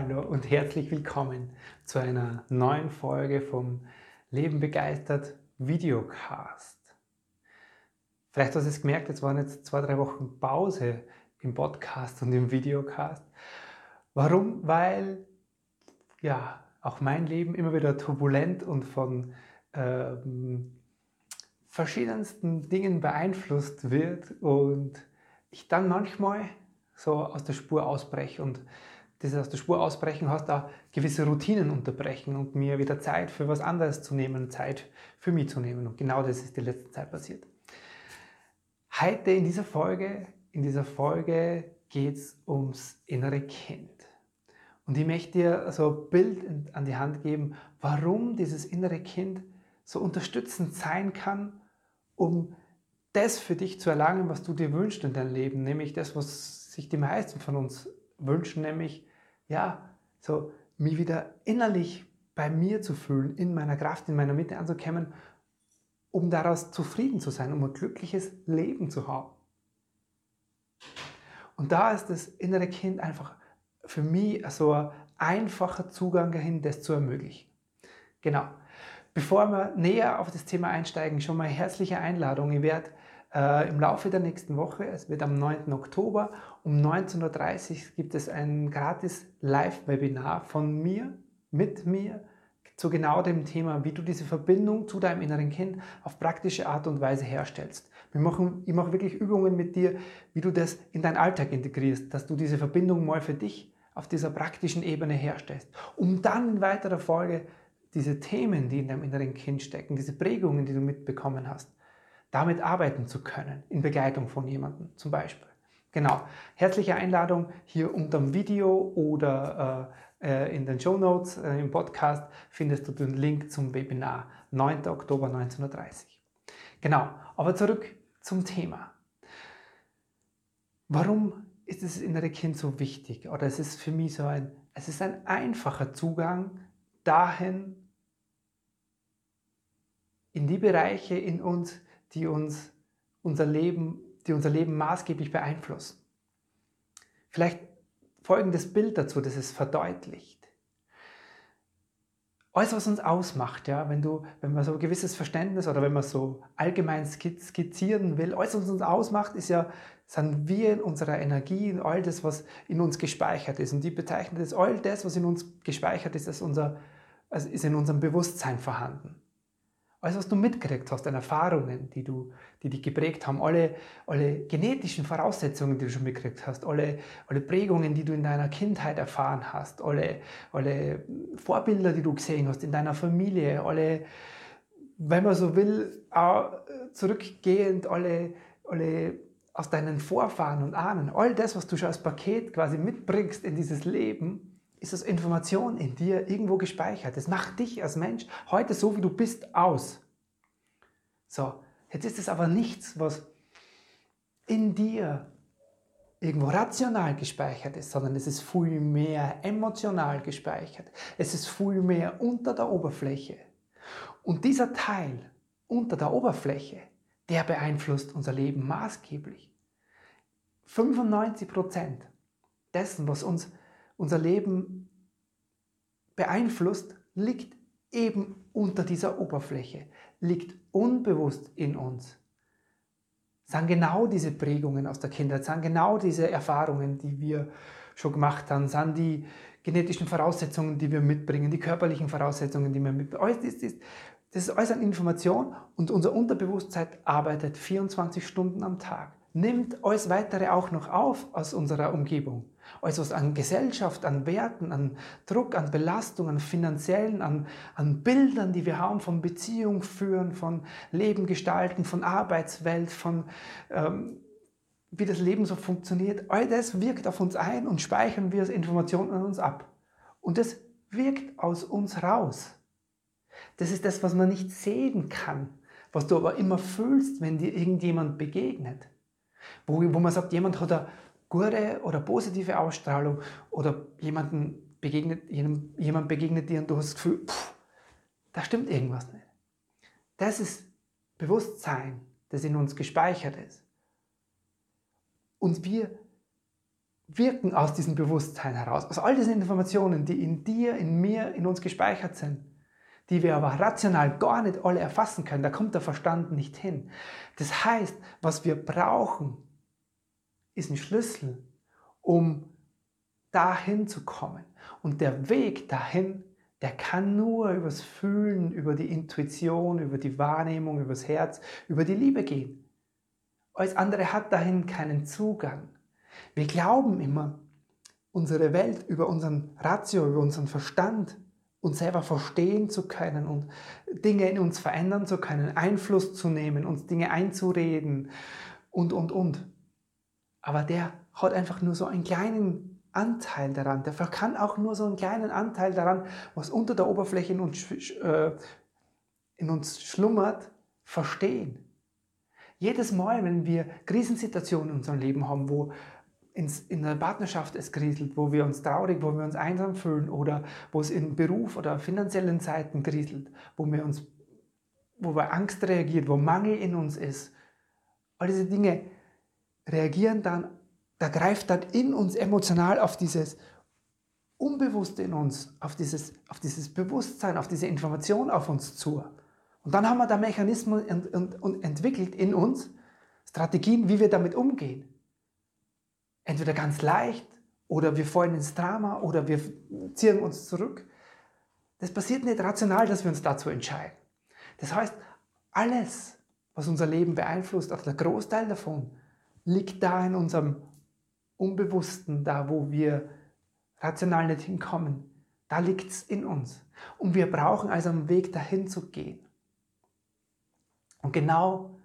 Hallo und herzlich willkommen zu einer neuen Folge vom Leben begeistert Videocast. Vielleicht hast du es gemerkt, jetzt waren jetzt zwei, drei Wochen Pause im Podcast und im Videocast. Warum? Weil ja auch mein Leben immer wieder turbulent und von ähm, verschiedensten Dingen beeinflusst wird und ich dann manchmal so aus der Spur ausbreche und das aus der Spur ausbrechen heißt da gewisse Routinen unterbrechen und mir wieder Zeit für was anderes zu nehmen, Zeit für mich zu nehmen. Und genau das ist die letzte Zeit passiert. Heute in dieser Folge, in dieser Folge geht es ums innere Kind. Und ich möchte dir so ein Bild an die Hand geben, warum dieses innere Kind so unterstützend sein kann, um das für dich zu erlangen, was du dir wünschst in deinem Leben, nämlich das, was sich die meisten von uns wünschen, nämlich ja, so mich wieder innerlich bei mir zu fühlen, in meiner Kraft, in meiner Mitte anzukommen, um daraus zufrieden zu sein, um ein glückliches Leben zu haben. Und da ist das innere Kind einfach für mich so ein einfacher Zugang dahin, das zu ermöglichen. Genau. Bevor wir näher auf das Thema einsteigen, schon mal herzliche Einladung. Ich werde äh, im Laufe der nächsten Woche, es wird am 9. Oktober um 19.30 Uhr gibt es ein gratis Live-Webinar von mir, mit mir, zu genau dem Thema, wie du diese Verbindung zu deinem inneren Kind auf praktische Art und Weise herstellst. Wir machen, ich mache wirklich Übungen mit dir, wie du das in deinen Alltag integrierst, dass du diese Verbindung mal für dich auf dieser praktischen Ebene herstellst, um dann in weiterer Folge diese Themen, die in deinem inneren Kind stecken, diese Prägungen, die du mitbekommen hast, damit arbeiten zu können, in Begleitung von jemandem zum Beispiel. Genau, herzliche Einladung hier unter dem Video oder äh, äh in den Show Notes äh, im Podcast findest du den Link zum Webinar 9. Oktober 1930. Genau, aber zurück zum Thema. Warum ist das innere Kind so wichtig? Oder es ist für mich so ein, es ist ein einfacher Zugang dahin, in die Bereiche in uns, die uns unser Leben, die unser Leben maßgeblich beeinflussen. Vielleicht folgendes Bild dazu, das es verdeutlicht. Alles, was uns ausmacht, ja, wenn, du, wenn man so ein gewisses Verständnis oder wenn man so allgemein skizzieren will, alles, was uns ausmacht, ist ja, sind wir in unserer Energie, in all das, was in uns gespeichert ist. Und die bezeichnet es, all das, was in uns gespeichert ist, ist, unser, ist in unserem Bewusstsein vorhanden. Alles, was du mitgekriegt hast an Erfahrungen, die, du, die dich geprägt haben, alle, alle genetischen Voraussetzungen, die du schon mitgekriegt hast, alle, alle Prägungen, die du in deiner Kindheit erfahren hast, alle, alle Vorbilder, die du gesehen hast in deiner Familie, alle, wenn man so will, auch zurückgehend, alle, alle aus deinen Vorfahren und Ahnen, all das, was du schon als Paket quasi mitbringst in dieses Leben, ist das Information in dir irgendwo gespeichert. Das macht dich als Mensch heute so, wie du bist, aus. So, jetzt ist es aber nichts, was in dir irgendwo rational gespeichert ist, sondern es ist viel mehr emotional gespeichert. Es ist viel mehr unter der Oberfläche. Und dieser Teil unter der Oberfläche, der beeinflusst unser Leben maßgeblich. 95 Prozent dessen, was uns unser Leben beeinflusst, liegt eben unter dieser Oberfläche, liegt unbewusst in uns. Sind genau diese Prägungen aus der Kindheit, sind genau diese Erfahrungen, die wir schon gemacht haben, sind die genetischen Voraussetzungen, die wir mitbringen, die körperlichen Voraussetzungen, die wir mitbringen. Das ist alles an Information und unser Unterbewusstsein arbeitet 24 Stunden am Tag, nimmt alles weitere auch noch auf aus unserer Umgebung. Also an Gesellschaft, an Werten, an Druck, an Belastung, an finanziellen, an, an Bildern, die wir haben von Beziehung führen, von Leben gestalten, von Arbeitswelt, von ähm, wie das Leben so funktioniert, all das wirkt auf uns ein und speichern wir als Informationen an uns ab. Und das wirkt aus uns raus. Das ist das, was man nicht sehen kann, was du aber immer fühlst, wenn dir irgendjemand begegnet. Wo, wo man sagt, jemand hat eine gute oder positive Ausstrahlung oder jemanden begegnet, jemand begegnet dir und du hast das Gefühl, pff, da stimmt irgendwas nicht. Das ist Bewusstsein, das in uns gespeichert ist. Und wir wirken aus diesem Bewusstsein heraus, aus all diesen Informationen, die in dir, in mir, in uns gespeichert sind, die wir aber rational gar nicht alle erfassen können. Da kommt der Verstand nicht hin. Das heißt, was wir brauchen, ist ein Schlüssel, um dahin zu kommen. Und der Weg dahin, der kann nur übers Fühlen, über die Intuition, über die Wahrnehmung, übers Herz, über die Liebe gehen. Alles andere hat dahin keinen Zugang. Wir glauben immer, unsere Welt über unseren Ratio, über unseren Verstand, uns selber verstehen zu können und Dinge in uns verändern zu können, Einfluss zu nehmen, uns Dinge einzureden und, und, und. Aber der hat einfach nur so einen kleinen Anteil daran. Der kann auch nur so einen kleinen Anteil daran, was unter der Oberfläche in uns, äh, in uns schlummert, verstehen. Jedes Mal, wenn wir Krisensituationen in unserem Leben haben, wo ins, in der Partnerschaft es kriselt, wo wir uns traurig, wo wir uns einsam fühlen oder wo es in Beruf oder finanziellen Zeiten kriselt, wo wir uns, wo wir Angst reagiert, wo Mangel in uns ist. All diese Dinge reagieren dann, da greift dann in uns emotional auf dieses Unbewusste in uns, auf dieses, auf dieses Bewusstsein, auf diese Information auf uns zu. Und dann haben wir da Mechanismen ent, ent, ent, entwickelt in uns, Strategien, wie wir damit umgehen. Entweder ganz leicht oder wir fallen ins Drama oder wir ziehen uns zurück. Das passiert nicht rational, dass wir uns dazu entscheiden. Das heißt, alles, was unser Leben beeinflusst, auch der Großteil davon, liegt da in unserem Unbewussten, da wo wir rational nicht hinkommen. Da liegt es in uns. Und wir brauchen also einen Weg dahin zu gehen. Und genau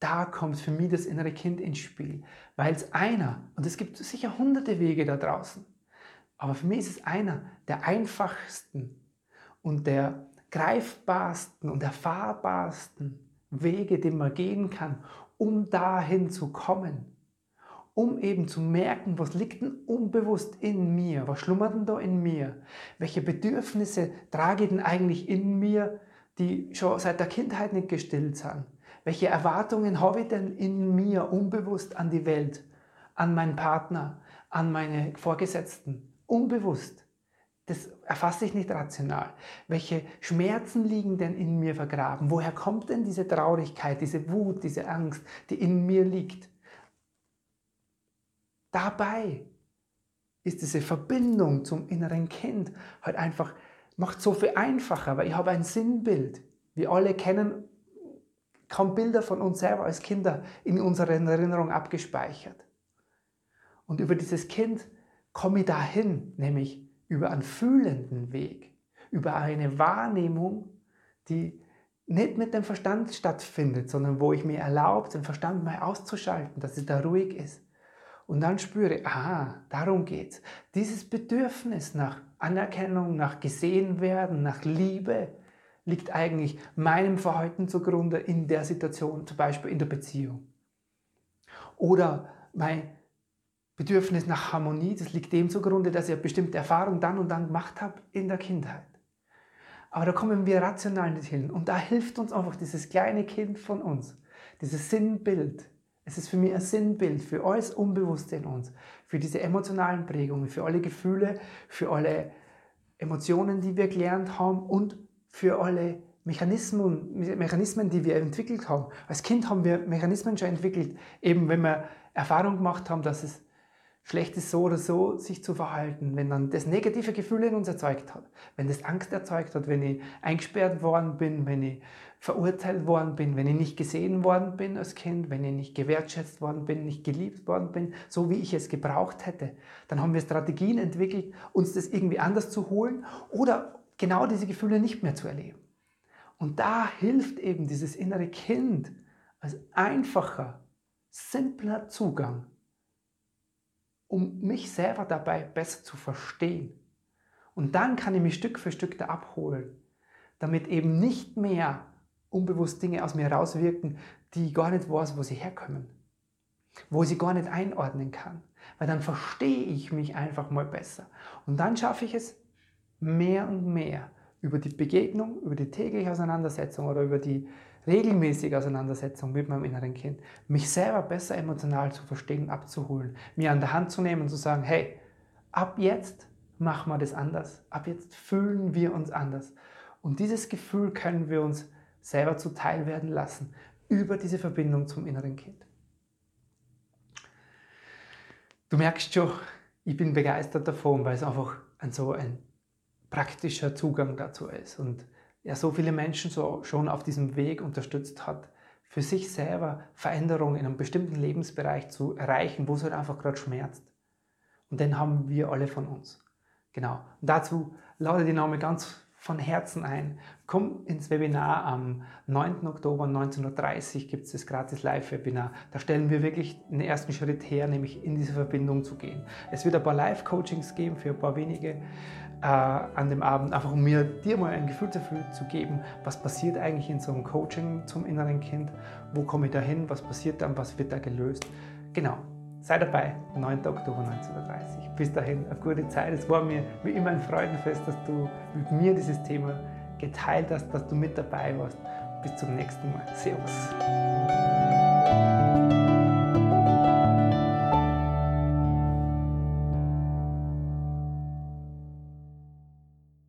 da kommt für mich das innere Kind ins Spiel, weil es einer, und es gibt sicher hunderte Wege da draußen, aber für mich ist es einer der einfachsten und der greifbarsten und erfahrbarsten Wege, den man gehen kann, um dahin zu kommen. Um eben zu merken, was liegt denn unbewusst in mir, was schlummert denn da in mir, welche Bedürfnisse trage ich denn eigentlich in mir, die schon seit der Kindheit nicht gestillt sind? Welche Erwartungen habe ich denn in mir unbewusst an die Welt, an meinen Partner, an meine Vorgesetzten? Unbewusst. Das erfasse ich nicht rational. Welche Schmerzen liegen denn in mir vergraben? Woher kommt denn diese Traurigkeit, diese Wut, diese Angst, die in mir liegt? Dabei ist diese Verbindung zum inneren Kind halt einfach macht so viel einfacher, weil ich habe ein Sinnbild. Wir alle kennen kaum Bilder von uns selber als Kinder in unserer Erinnerung abgespeichert. Und über dieses Kind komme ich dahin, nämlich über einen fühlenden Weg, über eine Wahrnehmung, die nicht mit dem Verstand stattfindet, sondern wo ich mir erlaubt, den Verstand mal auszuschalten, dass es da ruhig ist. Und dann spüre, aha, darum geht's. Dieses Bedürfnis nach Anerkennung, nach gesehen werden, nach Liebe, liegt eigentlich meinem Verhalten zugrunde in der Situation, zum Beispiel in der Beziehung. Oder mein Bedürfnis nach Harmonie, das liegt dem zugrunde, dass ich eine bestimmte Erfahrung dann und dann gemacht habe in der Kindheit. Aber da kommen wir rational nicht hin. Und da hilft uns einfach dieses kleine Kind von uns, dieses Sinnbild. Es ist für mich ein Sinnbild für alles Unbewusste in uns, für diese emotionalen Prägungen, für alle Gefühle, für alle Emotionen, die wir gelernt haben und für alle Mechanismen, Mechanismen, die wir entwickelt haben. Als Kind haben wir Mechanismen schon entwickelt, eben wenn wir Erfahrung gemacht haben, dass es schlecht ist, so oder so sich zu verhalten, wenn dann das negative Gefühl in uns erzeugt hat, wenn das Angst erzeugt hat, wenn ich eingesperrt worden bin, wenn ich verurteilt worden bin, wenn ich nicht gesehen worden bin als Kind, wenn ich nicht gewertschätzt worden bin, nicht geliebt worden bin, so wie ich es gebraucht hätte, dann haben wir Strategien entwickelt, uns das irgendwie anders zu holen oder genau diese Gefühle nicht mehr zu erleben. Und da hilft eben dieses innere Kind als einfacher simpler Zugang, um mich selber dabei besser zu verstehen. Und dann kann ich mich Stück für Stück da abholen, damit eben nicht mehr unbewusst Dinge aus mir rauswirken, die ich gar nicht weiß, wo sie herkommen, wo ich sie gar nicht einordnen kann. Weil dann verstehe ich mich einfach mal besser. Und dann schaffe ich es mehr und mehr über die Begegnung, über die tägliche Auseinandersetzung oder über die regelmäßige Auseinandersetzung mit meinem inneren Kind, mich selber besser emotional zu verstehen abzuholen, mir an der Hand zu nehmen und zu sagen, hey, ab jetzt machen wir das anders, ab jetzt fühlen wir uns anders. Und dieses Gefühl können wir uns selber zuteil werden lassen über diese Verbindung zum inneren Kind. Du merkst schon, ich bin begeistert davon, weil es einfach ein so ein praktischer Zugang dazu ist und er so viele Menschen so schon auf diesem Weg unterstützt hat, für sich selber Veränderungen in einem bestimmten Lebensbereich zu erreichen, wo es halt einfach gerade schmerzt. Und den haben wir alle von uns. Genau. Und dazu lade die Name ganz von Herzen ein. Komm ins Webinar am 9. Oktober 19.30 Uhr gibt es das gratis Live-Webinar. Da stellen wir wirklich den ersten Schritt her, nämlich in diese Verbindung zu gehen. Es wird ein paar Live-Coachings geben für ein paar wenige äh, an dem Abend, einfach um mir dir mal ein Gefühl dafür zu geben, was passiert eigentlich in so einem Coaching zum inneren Kind, wo komme ich da hin, was passiert dann, was wird da gelöst. Genau, Sei dabei, 9. Oktober 1930. Bis dahin, eine gute Zeit. Es war mir wie immer ein Freudenfest, dass du mit mir dieses Thema geteilt hast, dass du mit dabei warst. Bis zum nächsten Mal. Servus.